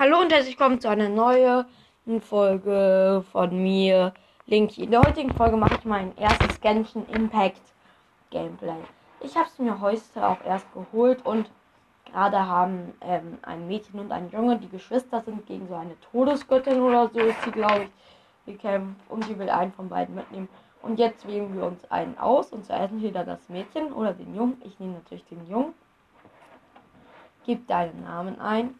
Hallo und herzlich willkommen zu einer neuen Folge von mir, Linky. In der heutigen Folge mache ich mein erstes Genshin Impact Gameplay. Ich habe es mir heute auch erst geholt und gerade haben ähm, ein Mädchen und ein Junge, die Geschwister sind, gegen so eine Todesgöttin oder so ist sie, glaube ich, gekämpft und die will einen von beiden mitnehmen. Und jetzt wählen wir uns einen aus und zwar entweder das Mädchen oder den Jungen. Ich nehme natürlich den Jungen. Gib deinen Namen ein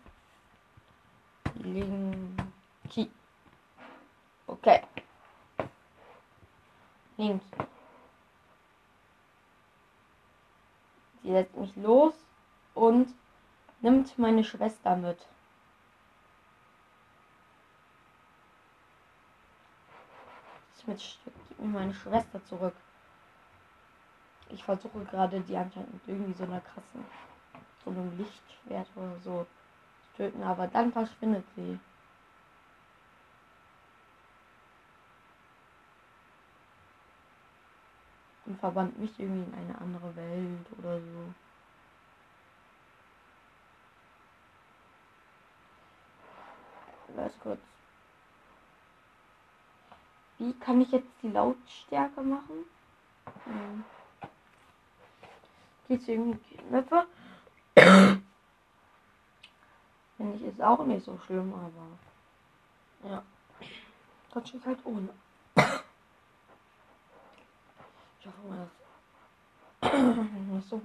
Linky. Okay. Linky. Sie lässt mich los und nimmt meine Schwester mit. Mit, gib mir meine Schwester zurück. Ich versuche gerade die anscheinend irgendwie so einer krassen, so einem Lichtschwert oder so töten, aber dann verschwindet sie. Und verbannt mich irgendwie in eine andere Welt oder so. Lass kurz. Wie kann ich jetzt die Lautstärke machen? Hm. Geht's irgendwie? Finde ich ist auch nicht so schlimm, aber ja. Das steht halt ohne. Ich hoffe mal, das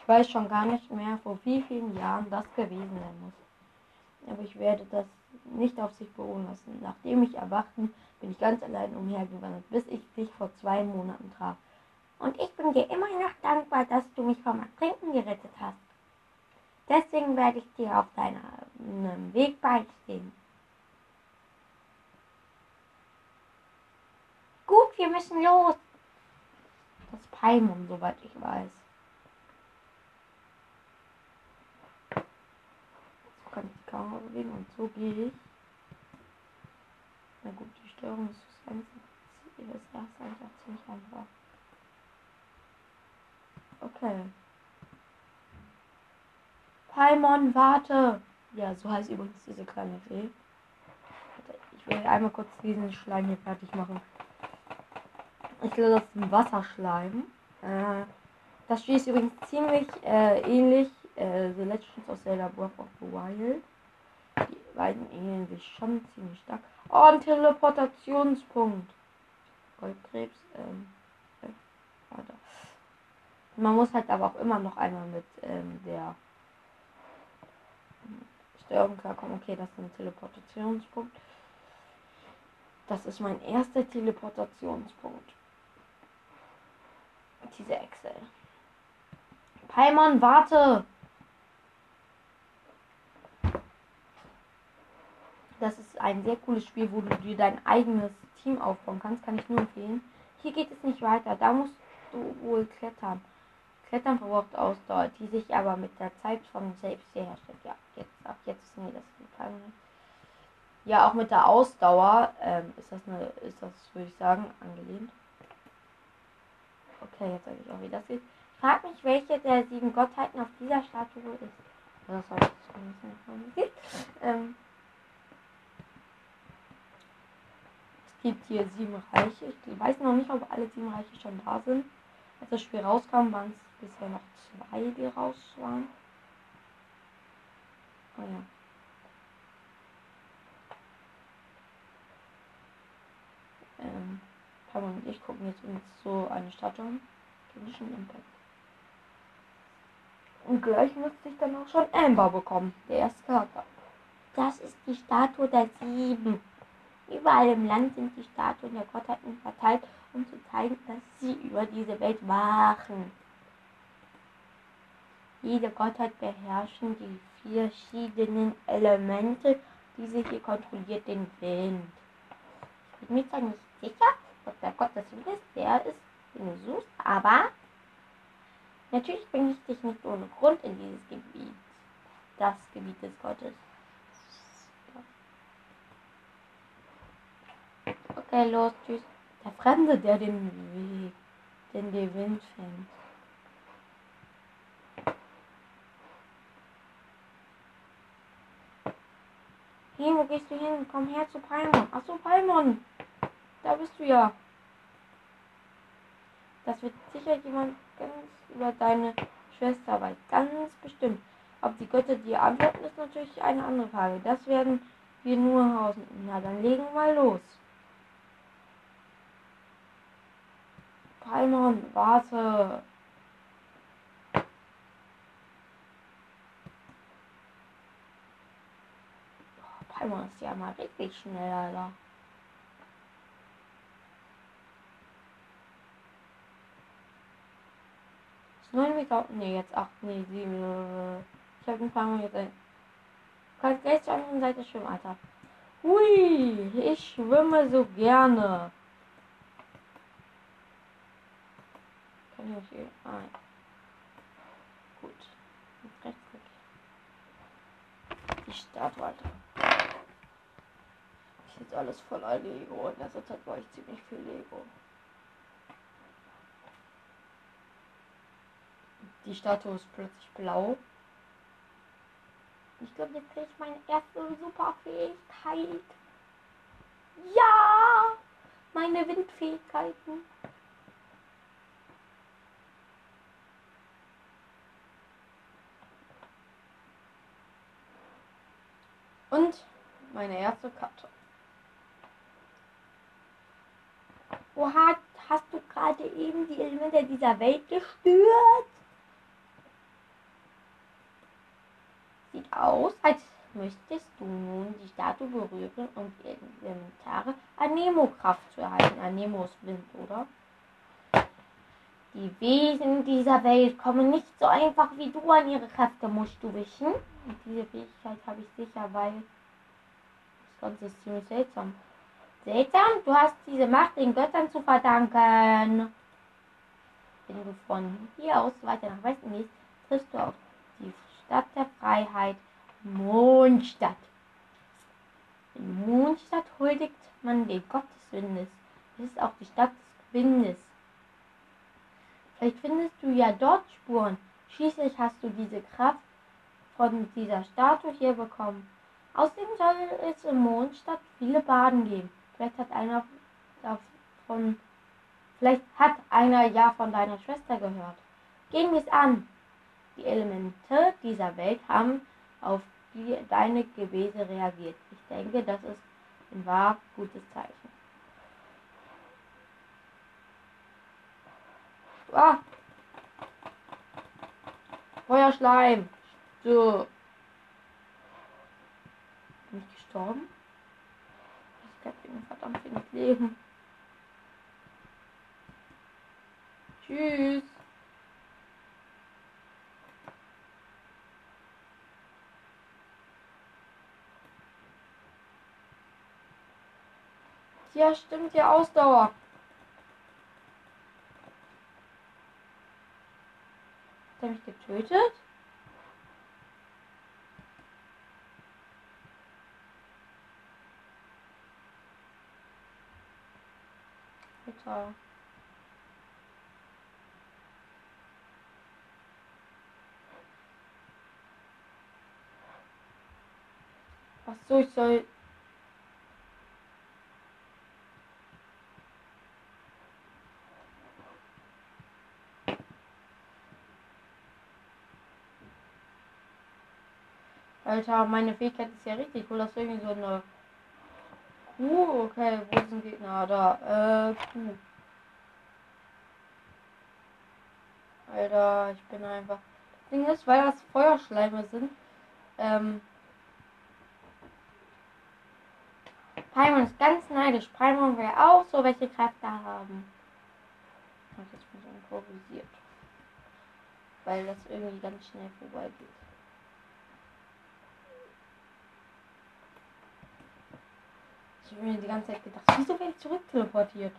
Ich weiß schon gar nicht mehr, vor wie vielen Jahren das gewesen sein muss. Aber ich werde das nicht auf sich beruhen lassen. Nachdem ich erwachten, bin ich ganz allein umhergewandert, bis ich dich vor zwei Monaten traf. Und ich bin dir immer noch dankbar, dass du mich vom Ertrinken gerettet hast. Deswegen werde ich dir auf deinem Weg beistehen. Gut, wir müssen los. Das Paimon, soweit ich weiß. So kann ich die Kamera bewegen und so gehe ich. Na gut, die Steuerung ist das ist einfach ziemlich einfach. Okay. Paimon, warte! Ja, so heißt übrigens diese kleine Fee. Ich will einmal kurz diesen Schleim hier fertig machen. Ich will das Wasserschleim. Äh, das Spiel ist übrigens ziemlich äh, ähnlich äh, The Legends of Zelda Breath of the Wild. Die beiden ähneln sich schon ziemlich stark. Oh, ein Teleportationspunkt. Goldkrebs. Ähm, äh, Man muss halt aber auch immer noch einmal mit ähm, der Steuerung klarkommen. Okay, das ist ein Teleportationspunkt. Das ist mein erster Teleportationspunkt. Diese Excel. Paimon, warte! Das ist ein sehr cooles Spiel, wo du dir dein eigenes Team aufbauen kannst. Kann ich nur empfehlen. Hier geht es nicht weiter. Da musst du wohl klettern. Klettern verbraucht Ausdauer, die sich aber mit der Zeit von selbst herstellt. Ja, jetzt, ab jetzt ist mir das gefallen. Ja, auch mit der Ausdauer ähm, ist das eine, ist das, würde ich sagen, angelehnt. Okay, jetzt sage ich auch, wie das geht. Frag mich, welche der sieben Gottheiten auf dieser Statue ist. Das habe ich schon ein bisschen ähm, Es gibt hier sieben Reiche. Ich weiß noch nicht, ob alle sieben Reiche schon da sind. Als das Spiel rauskam, waren es bisher noch zwei, die raus waren. Oh ja. Ähm, Pam und ich gucken jetzt uns so eine Statue an. Klinischen Impact. Und gleich müsste ich dann auch schon Amber bekommen, der erste Charakter. Das ist die Statue der Sieben. Überall im Land sind die Statuen der Gottheiten verteilt, um zu zeigen, dass sie über diese Welt wachen. Jede Gottheit beherrschen die verschiedenen Elemente, diese hier kontrolliert den Wind. Ich bin mir zwar nicht sicher, ob der Gott des Windes der ist, den du suchst, aber natürlich bringe ich dich nicht ohne Grund in dieses Gebiet. Das Gebiet des Gottes. Okay, los, tschüss. Der Fremde, der den Weg, den den Wind fängt. Hey, wo gehst du hin? Komm her zu Paimon. Achso, Paimon. Da bist du ja. Das wird sicher jemand ganz über deine Schwester weiß. Ganz bestimmt. Ob die Götter dir antworten, ist natürlich eine andere Frage. Das werden wir nur hausen. Na, dann legen wir mal los. Paimon, warte. Paimon ist ja mal richtig schnell, Alter. Neun Meter. Ne, jetzt acht. Ne, sieben. Ich habe ein paar Mal jetzt ein. Du kannst gleich zur anderen Seite schwimmen, Alter. Hui, ich schwimme so gerne. Kann ich hier. Ah, Gut. Jetzt rechts. Die Statue, Alter. Ist jetzt alles voller Lego. In letzter Zeit war ich ziemlich viel Lego. Die Statue ist plötzlich blau. Ich glaube, jetzt kriege ich meine erste Superfähigkeit. Ja! Meine Windfähigkeiten. Und meine erste Karte. Oha, hast du gerade eben die Elemente dieser Welt gestört? Sieht aus, als möchtest du nun die Statue berühren und die Elementare Anemo-Kraft zu erhalten. Anemo ist Wind, oder? Die Wesen dieser Welt kommen nicht so einfach wie du an ihre Kräfte, musst du wissen. Und diese Fähigkeit habe ich sicher, weil das Ganze ist ziemlich seltsam. Seltsam? Du hast diese Macht den Göttern zu verdanken. Wenn du von hier aus weiter nach Westen gehst, triffst du auf die Stadt der Freiheit, Mondstadt. In Mondstadt huldigt man den Gott des Windes. Es ist auch die Stadt des Windes. Vielleicht findest du ja dort Spuren. Schließlich hast du diese Kraft von dieser Statue hier bekommen. Außerdem soll es in Mondstadt viele Baden geben. Vielleicht hat einer davon, vielleicht hat einer ja von deiner Schwester gehört. Wir es an. Die Elemente dieser Welt haben auf die, deine Gebete reagiert. Ich denke, das ist ein wahr gutes Zeichen. Ah! Feuerschleim! So. Bin ich gestorben? Habe verdammt wenig Leben. Tschüss. Ja, stimmt, die Ausdauer. Hat er mich getötet? Alter. Ach so, ich soll Alter, meine Fähigkeit ist ja richtig cool. Das ist irgendwie so eine Kuh. Okay, wo ist ein Gegner? Da. Äh, Kuh. Alter, ich bin einfach. Das Ding ist, weil das Feuerschleime sind. Ähm. Paimon ist ganz neidisch. Paimon will auch so welche Kräfte haben. Und jetzt bin ich improvisiert. Weil das irgendwie ganz schnell vorbeigeht. Habe mir die ganze Zeit gedacht, wieso werde ich zurück teleportiert?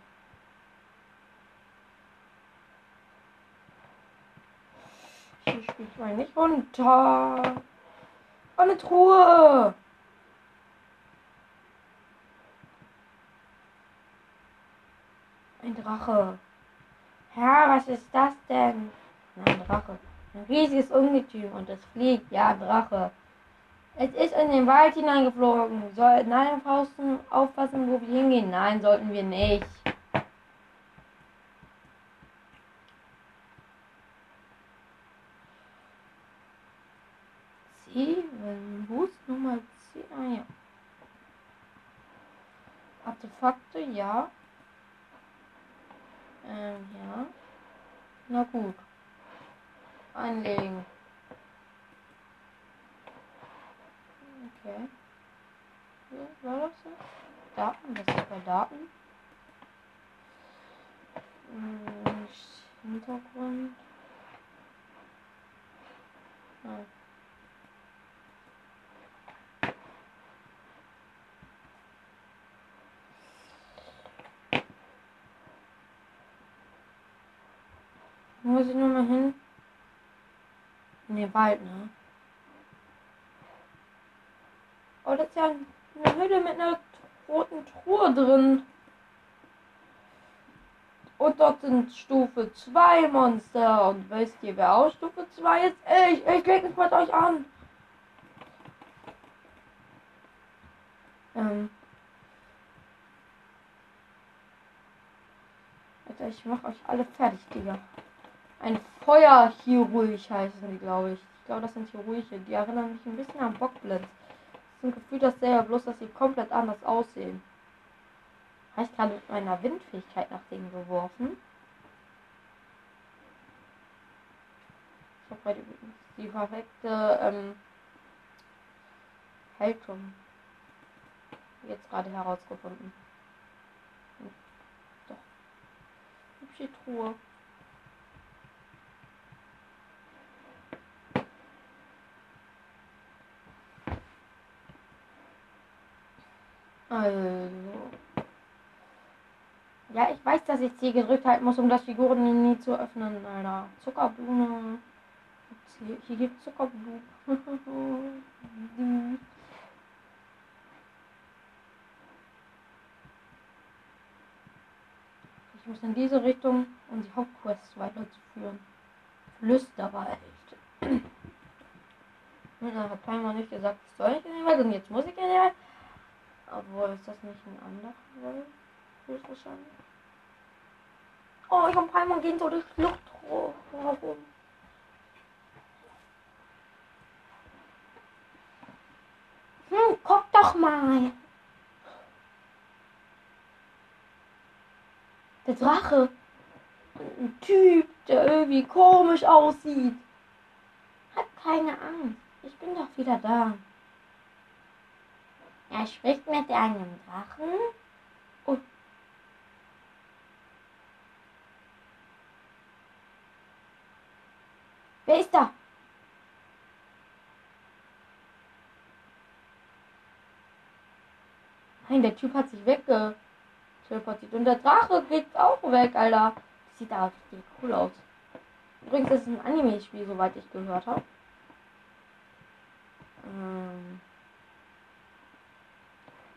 Ich spiele mal nicht runter. Oh, eine Truhe. Ein Drache. Ja, was ist das denn? Ein Drache. Ein riesiges Ungetüm und es fliegt. Ja, Drache. Es ist in den Wald hineingeflogen. Sollten alle Fausten aufpassen, wo wir hingehen? Nein, sollten wir nicht. Steven, wo ist Nummer 10? Ah ja. Artefakte, ja. Ähm, ja. Na gut. Einlegen. Okay. Ja, war das so? Daten, das ist bei Daten. Hm, Hintergrund. Ah. Muss ich nur mal hin? Ne, Wald, ne? Oh, das ist ja eine Hülle mit einer roten Truhe drin. Und dort sind Stufe 2 Monster. Und wisst ihr, wer auch Stufe 2 ist? Ich, ich leg mich mit euch an. Ähm. Alter, ich mach euch alle fertig, Digga. Ein Feuerchirurg heißen die, glaube ich. Ich glaube, das sind Chirurge. Die erinnern mich ein bisschen an Bockblitz. Ein Gefühl dasselbe, bloß dass sie komplett anders aussehen. Habe ich gerade mit meiner Windfähigkeit nach denen geworfen? Ich habe gerade die perfekte ähm, Haltung jetzt gerade herausgefunden. Hm, doch. Hübsche Truhe. Also. Ja, ich weiß, dass ich C gedrückt halten muss, um das Figuren nie zu öffnen, Alter. Zuckerblume. Hier gibt Zuckerblume. ich muss in diese Richtung, um die Hauptquests weiterzuführen. Flüsterwald. Na, hat Palmer nicht gesagt, soll ich in den Wald und jetzt muss ich in den Wald. Obwohl, ist das nicht ein anderer Höchstwahrscheinlich. Oh, ich habe Palmer gehen so durch Luft herum. Hm, guck doch mal. Der Drache. Ein Typ, der irgendwie komisch aussieht. Hab keine Angst. Ich bin doch wieder da. Er spricht mit einem Drachen. Oh. Wer ist da? Nein, der Typ hat sich weggeteleportiert. Und der Drache geht auch weg, Alter. Das sieht da richtig cool aus. Übrigens, das ist ein Anime-Spiel, soweit ich gehört habe. Ähm.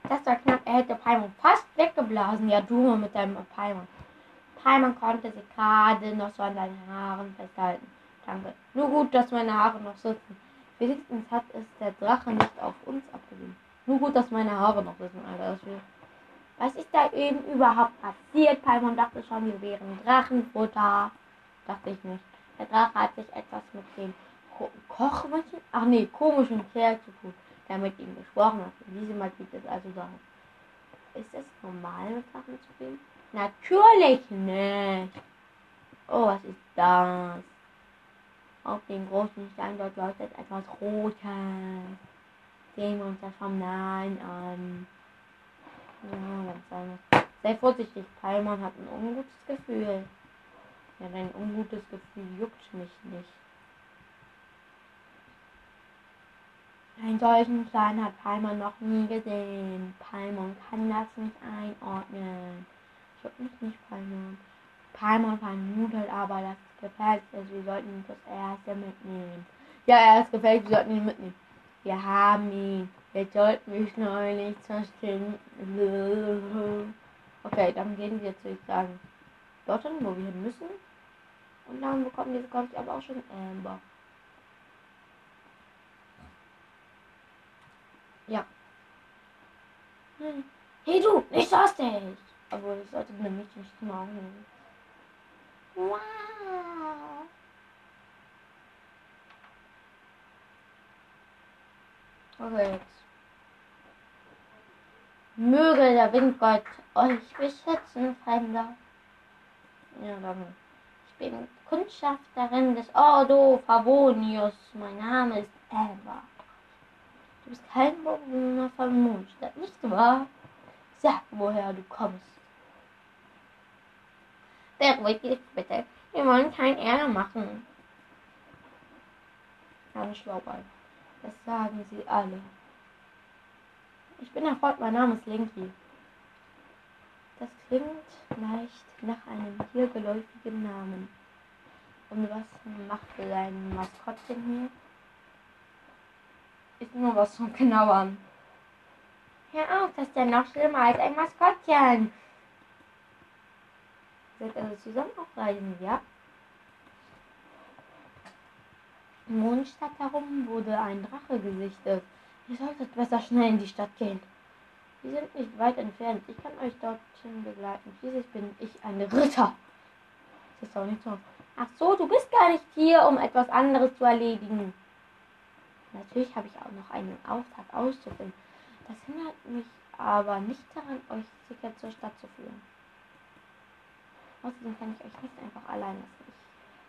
Das war knapp. Er hätte Paimon fast weggeblasen. Ja, du mit deinem Paimon. Paimon konnte sich gerade noch so an seinen Haaren festhalten. Danke. Nur gut, dass meine Haare noch sitzen. Wenigstens hat es der Drache nicht auf uns abgesehen. Nur gut, dass meine Haare noch sitzen, Alter. Was ist da eben überhaupt passiert? Paimon dachte schon, wir wären Drachenfutter. Dachte ich nicht. Der Drache hat sich etwas mit dem Ko Kochmaschinen, ach nee, komischen Kerl zu tun der mit ihm gesprochen hat. In diesem Mal gibt es also sagen. Ist es normal, mit Sachen zu reden? Natürlich nicht. Oh, was ist das? Auf dem großen Stein dort leuchtet etwas Rotes. Sehen wir uns das vom Nahen an. Ja. Sei vorsichtig, Palmon hat ein ungutes Gefühl. Ja, dein ungutes Gefühl juckt mich nicht. Einen solchen Plan hat Palmer noch nie gesehen. Palmer kann das nicht einordnen. Ich hab mich nicht Palmer. Palmer vermutet aber, dass es gefällt ist. Wir sollten ihn das erste mitnehmen. Ja, er ist gefällt, wir sollten ihn mitnehmen. Wir haben ihn. Jetzt sollten wir schnell nicht zerstören. Okay, dann gehen wir jetzt, würde ich sagen, dorthin, wo wir hin müssen. Und dann bekommen wir, glaube ich, aber auch schon Amber. Ja. Hey du, nicht so hastig! Aber ich sollte nämlich nicht machen. Wow. Okay, jetzt. Möge der Windgott euch beschützen, Fremder. Ja, dann. Ich bin Kundschafterin des Ordo Favonius. Mein Name ist Eva. Du bist kein Bewohner von Mondstadt, nicht wahr? Sag, woher du kommst. Beruhig dich bitte. Wir wollen kein Ärger machen. Ganz schlau bei. Das sagen sie alle. Ich bin Erfolg, mein Name ist Linky. Das klingt leicht nach einem hier geläufigen Namen. Und was macht dein Maskottchen hier? Ist nur was zum Knabbern. Hör auf, das ist ja noch schlimmer als ein Maskottchen. Seid also zusammen auf Reisen, ja? Im Mondstadt herum wurde ein Drache gesichtet. Ihr solltet besser schnell in die Stadt gehen. Wir sind nicht weit entfernt. Ich kann euch dorthin begleiten. Schließlich bin ich ein Ritter. Das ist auch nicht so. Ach so, du bist gar nicht hier, um etwas anderes zu erledigen. Natürlich habe ich auch noch einen Auftrag auszuführen. Das hindert mich aber nicht daran, euch sicher zur Stadt zu führen. Außerdem kann ich euch nicht einfach allein lassen.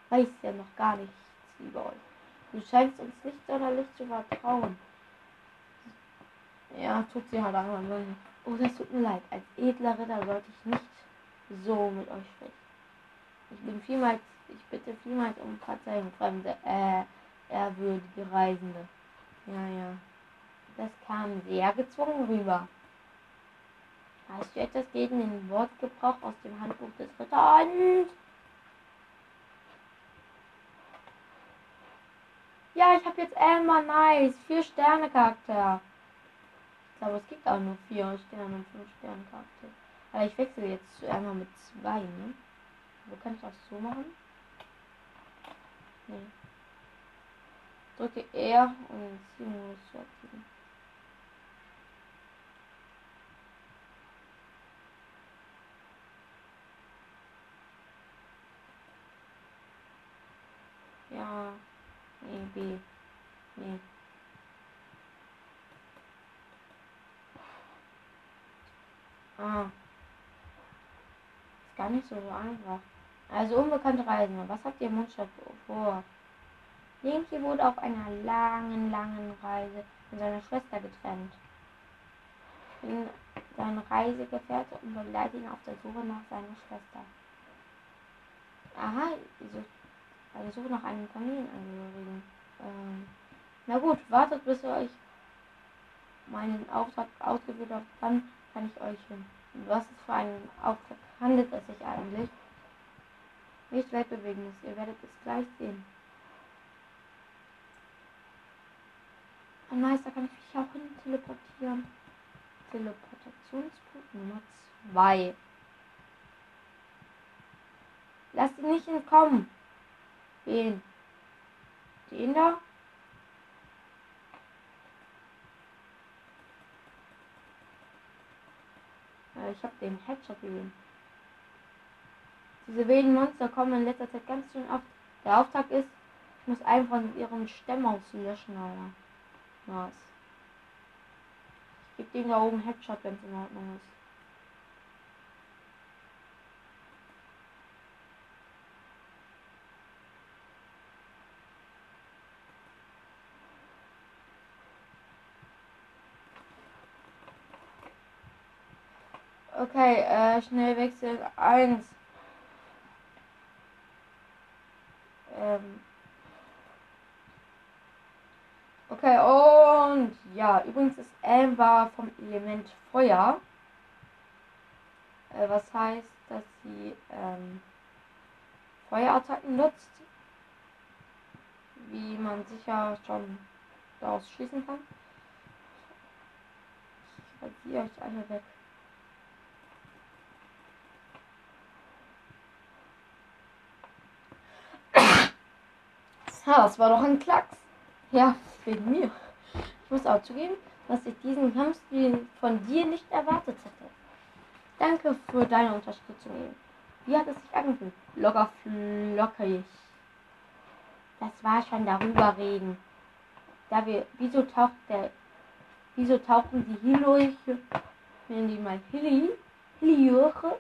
Ich weiß ja noch gar nichts über euch. Du scheinst uns nicht sonderlich zu vertrauen. Ja, tut sie halt einfach nur. Oh, das tut mir leid. Als edler Ritter sollte ich nicht so mit euch sprechen. Ich bin vielmals, ich bitte vielmals um Verzeihung, fremde, äh, ehrwürdige Reisende. Ja, ja. Das kam sehr gezwungen rüber. Hast du etwas gegen den Wortgebrauch aus dem Handbuch des Ritters? Ja, ich habe jetzt Elmer Nice. Vier Sterne Charakter. Ich glaube, es gibt auch nur vier Sterne und fünf Sterne Charakter. Aber ich wechsle jetzt zu Elmer mit zwei, ne? Wo kann ich das so machen? Nee. Drücke R und Zielmodus zu aktivieren. Ja. Nee, B. Nee. Ah. Ist gar nicht so einfach. Also unbekannte Reisende. Was habt ihr im Mundstadt vor? Linky wurde auf einer langen, langen Reise von seiner Schwester getrennt. Sein Reisegefährte und begleite ihn auf der Suche nach seiner Schwester. Aha, also Suche nach einem Familienangehörigen. Ähm, na gut, wartet bis ihr euch meinen Auftrag ausgeführt habt, dann kann ich euch hin. Was ist für einen Auftrag handelt es sich eigentlich? Nicht Weltbewegendes, ihr werdet es gleich sehen. Ein Meister kann ich mich auch hin teleportieren. Teleportationspunkt Nummer 2. Lass ihn nicht entkommen. Wen? Den da? Ja, ich habe den Headshot gegeben. Diese wilden Monster kommen in letzter Zeit ganz schön oft. Der Auftrag ist, ich muss von ihren Stämmen auslöschen, Alter. Was? Ich gebe dem da oben Headshot, wenn es in Ordnung ist. Okay, äh, schnell wechseln. Eins. Ähm. Okay, übrigens ist Amber vom Element Feuer. Äh, was heißt, dass sie ähm, Feuerattacken nutzt. Wie man sicher schon daraus schließen kann. Ich rasiere euch alle weg. Ja, das war doch ein Klacks. Ja, wegen mir. Ich muss auch zugeben, was ich diesen Kampfstil von dir nicht erwartet hätte. Danke für deine Unterstützung. Wie hat es sich angefühlt? Locker flockig. Das war schon darüber reden. Da wir, wieso taucht der, wieso tauchen die Hilurche, nennen die mal Hilly, Hillyurche,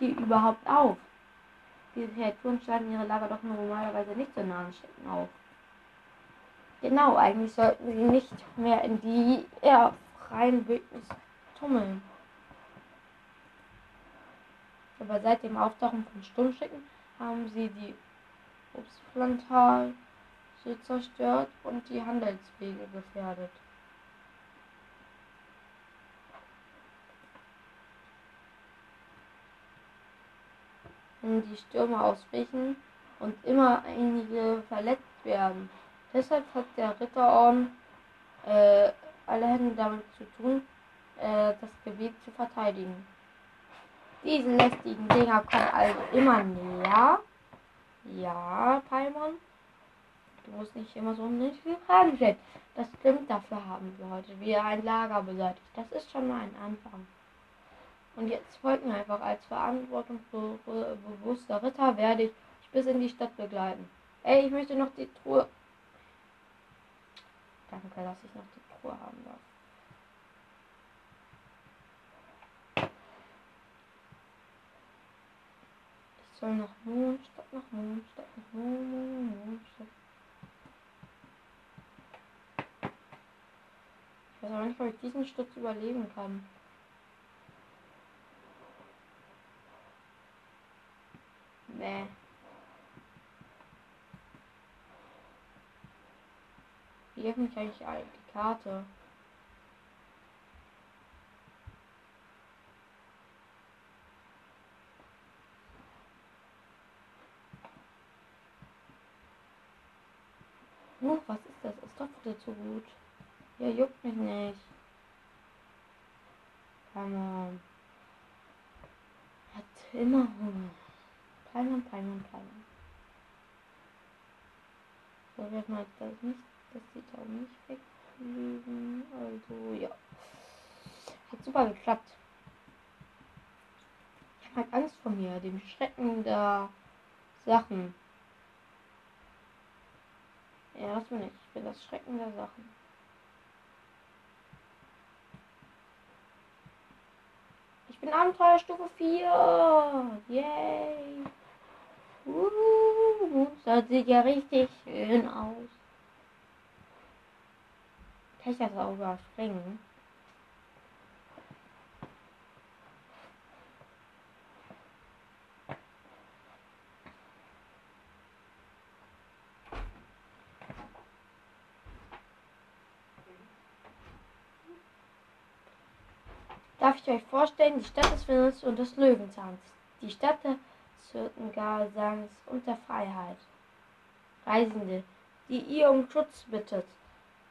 hier überhaupt auf? Diese Kreaturen schlagen ihre Lager doch normalerweise nicht so nah an Städten auf. Genau, eigentlich sollten sie nicht mehr in die eher freien Wildnis tummeln. Aber seit dem Auftauchen von Sturmschicken haben sie die Obstplantage zerstört und die Handelswege gefährdet. Wenn die Stürme ausbrechen und immer einige verletzt werden. Deshalb hat der Ritterorden äh, alle Hände damit zu tun, äh, das Gebiet zu verteidigen. Diese lästigen Dinger kommen also immer näher. Ja, Paimon. Du musst nicht immer so nicht viel Fragen stellen. Das stimmt, dafür haben wir heute wieder ein Lager beseitigt. Das ist schon mal ein Anfang. Und jetzt folgen einfach als verantwortungsbewusster Ritter werde ich bis in die Stadt begleiten. Ey, ich möchte noch die Truhe. Danke, dass ich noch die Truhe haben darf. Ich soll nach Mondstadt, nach Mondstadt, nach Mondstadt. Ich weiß aber nicht, ob ich diesen Sturz überleben kann. Nee. Wie öffne eigentlich die Karte? Uh, was ist das? Ist doch wieder zu gut. Ja, juckt mich nicht. Come on. Hat immer Hunger. Palmen, Palmen, Palmen. So, wird mal das nicht, dass die Tauben nicht wegfliegen. Also, ja. Hat super geklappt. Ich habe halt Angst vor mir, dem Schrecken der Sachen. Ja, das bin ich. Ich bin das Schrecken der Sachen. Ich bin Abenteuerstufe 4. Yay. Uh, das sieht ja richtig schön aus. Kann ich das auch überspringen? Darf ich euch vorstellen, die Stadt des Winters und des Löwenzahns. Die Stadt des Hirtengasangs und der Freiheit. Reisende, die ihr um Schutz bittet.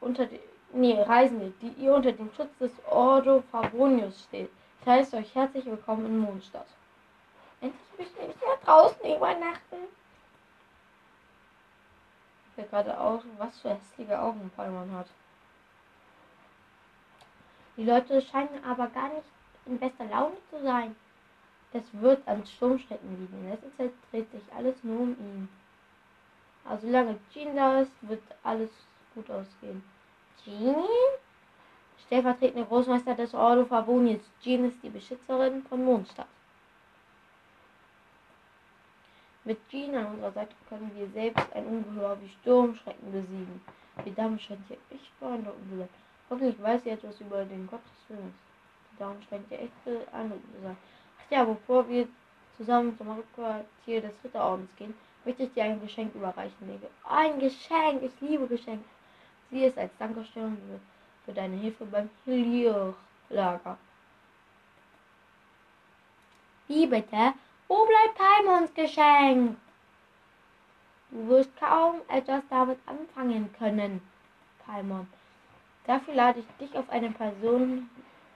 Unter die, nee, Reisende, die ihr unter dem Schutz des Ordo Fabonius steht. Ich heiße euch herzlich willkommen in Mondstadt. Endlich müssen wir nicht mehr draußen übernachten. Ich will gerade auch, was für hässliche Augen Palman hat. Die Leute scheinen aber gar nicht in bester Laune zu sein. Es wird an Sturmschrecken liegen. In letzter Zeit dreht sich alles nur um ihn. Also solange Jean da ist, wird alles gut ausgehen. Jean? Stellvertretende Großmeister des Ordo Favonius. Jean ist die Beschützerin von Mondstadt. Mit Jean an unserer Seite können wir selbst ein Ungeheuer wie Sturmschrecken besiegen. Die Dame scheint hier echt beeindruckend zu sein. Hoffentlich weiß sie etwas über den Gott des Films. Die Dame scheint ja echt beeindruckend zu sein. Ach ja, bevor wir zusammen zum Hauptquartier des Ritterordens gehen, möchte ich dir ein Geschenk überreichen, Lege. Ein Geschenk! Ich liebe Geschenke. Sie ist als Dankeschön für, deine Hilfe beim Hilierlager. Wie bitte? Wo bleibt Paimons Geschenk? Du wirst kaum etwas damit anfangen können, Paimon. Dafür lade ich dich auf eine Person,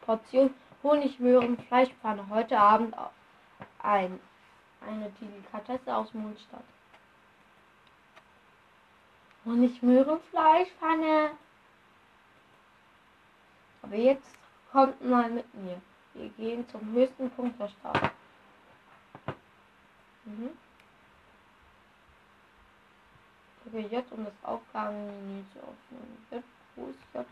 Portion Honigmöhren-Fleischpfanne heute Abend ein. Eine Delikatesse aus Mondstadt. Honigmöhren-Fleischpfanne. Aber jetzt kommt mal mit mir. Wir gehen zum höchsten Punkt der Stadt. Mhm. Okay, J, um das Aufgabenmenü zu öffnen. J, wo ist J?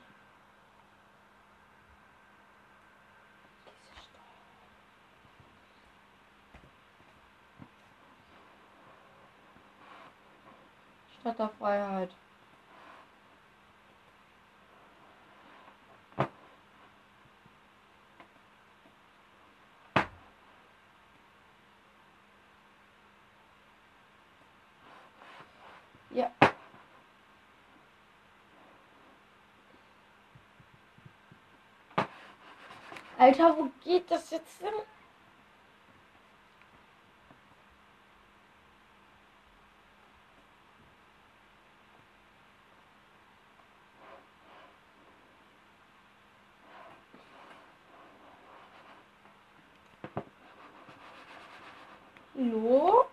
Stadt der Freiheit. Ja. Alter, wo geht das jetzt hin? Hallo?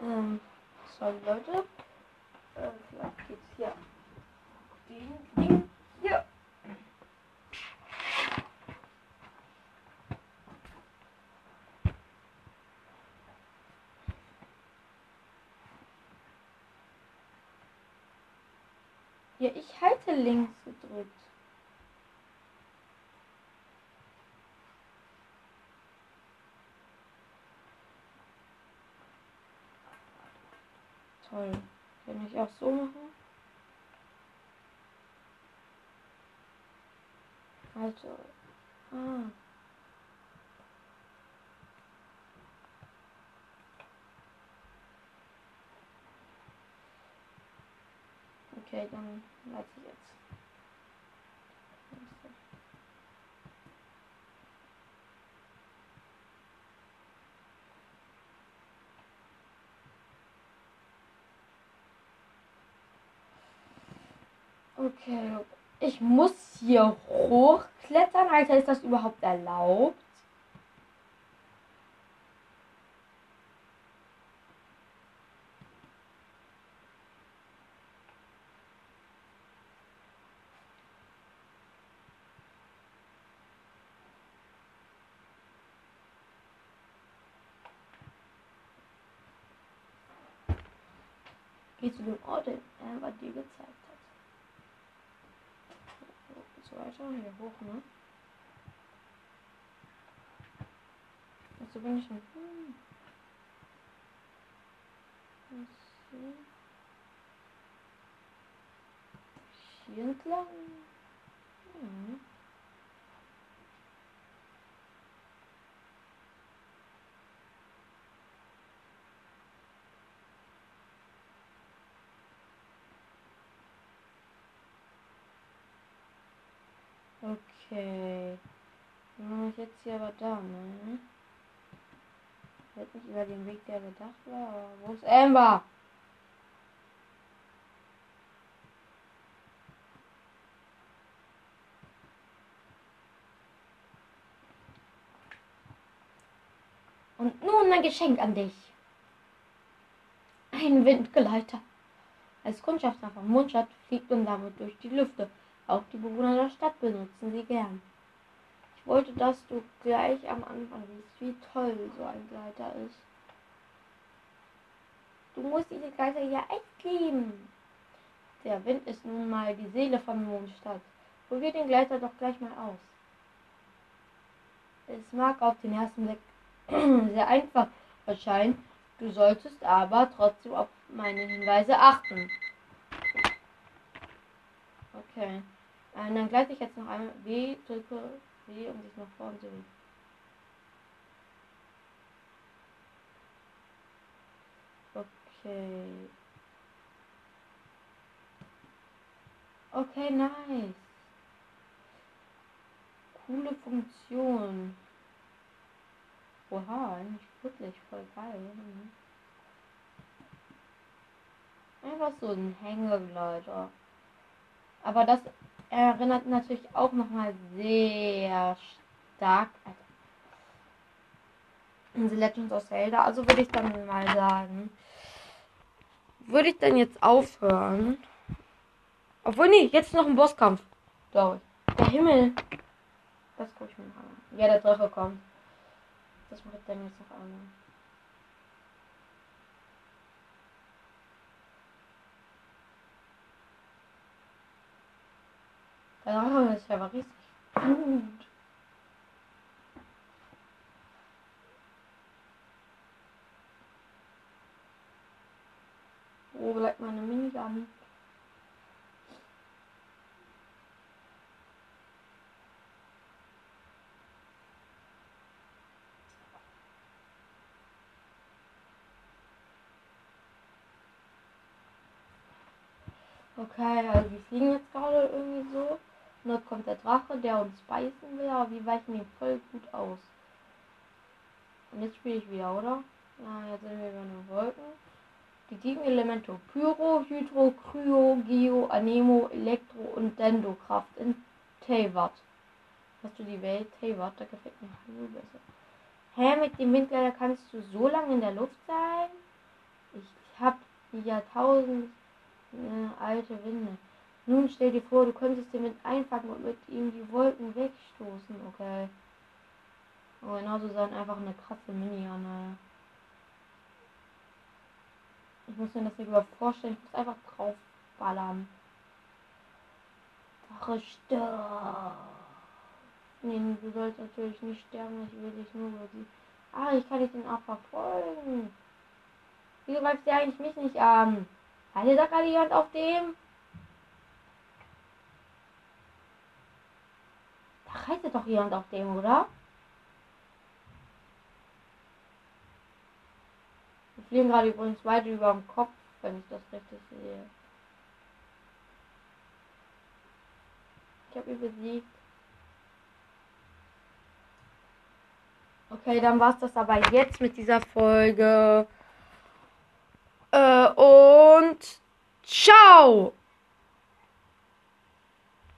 Ähm, sorry Leute. Äh, vielleicht geht's hier. Den Ding hier. Ja, ich halte links gedrückt. Toll. Kann ich auch so machen? Also. Ah. Okay, dann lasse ich jetzt. Okay. Ich muss hier hochklettern. Alter, ist das überhaupt erlaubt? Geh zu dem Ort, den Amber dir gezeigt weiter? Hier hoch, ne? Also bin ich schon. Hm. Hier entlang. Hm. Okay. Ich jetzt hier aber da, ne? Jetzt nicht über den Weg, der gedacht war, aber wo ist Amber? Und nun ein Geschenk an dich. Ein Windgleiter. Als Kundschafter von Mundstadt fliegt und damit durch die Lüfte. Auch die Bewohner der Stadt benutzen sie gern. Ich wollte, dass du gleich am Anfang siehst, wie toll so ein Gleiter ist. Du musst diese Gleiter ja echt lieben. Der Wind ist nun mal die Seele von Mondstadt. Probier den Gleiter doch gleich mal aus. Es mag auf den ersten Blick sehr einfach erscheinen, du solltest aber trotzdem auf meine Hinweise achten. Okay. Äh, dann gleite ich jetzt noch einmal W, drücke W, um sich nach vorne zu bewegen. Okay. Okay, nice. Coole Funktion. Oha, eigentlich wirklich voll geil. Mhm. Einfach so ein Hängegleiter. Aber das erinnert natürlich auch nochmal sehr stark an The Legends of Zelda. Also würde ich dann mal sagen, würde ich dann jetzt aufhören. Obwohl, nee, jetzt noch ein Bosskampf. Glaube ich. Der Himmel. Das gucke ich mir noch an. Ja, der Drache kommt. Das mache ich dann jetzt noch einmal. Der Drache ist ja riesig gut. Wo bleibt meine Minigun? Okay, also wir fliegen jetzt gerade irgendwie so. Und dann kommt der Drache, der uns beißen will, aber wir weichen ihn voll gut aus. Und jetzt spiele ich wieder, oder? Ja, jetzt sind wir über den Wolken. Die sieben Elemente Pyro, Hydro, Kryo, Geo, Anemo, Elektro und Dendokraft in Teyvat. Hast du die Welt? Teyvat, da gefällt mir nur besser. Hä, mit dem Windgleiter kannst du so lange in der Luft sein? Ich hab die Jahrtausend äh, alte Winde. Nun stell dir vor, du könntest den Wind einfangen und mit ihm die Wolken wegstoßen. Okay. Aber genauso sein einfach eine krasse Mini-Anne. Ich muss mir das nicht überhaupt vorstellen. Ich muss einfach draufballern. Sache stirb. Nee, du sollst natürlich nicht sterben. Ich will dich nur besiegen. Ah, ich kann dich den auch verfolgen. Wieso greifst du eigentlich mich nicht an? Hatte da gerade jemand auf dem? Reitet doch jemand auf dem, oder? Wir fliegen gerade übrigens weit über dem Kopf, wenn ich das richtig sehe. Ich habe ihn besiegt. Okay, dann war es das aber jetzt mit dieser Folge. Äh, und ciao!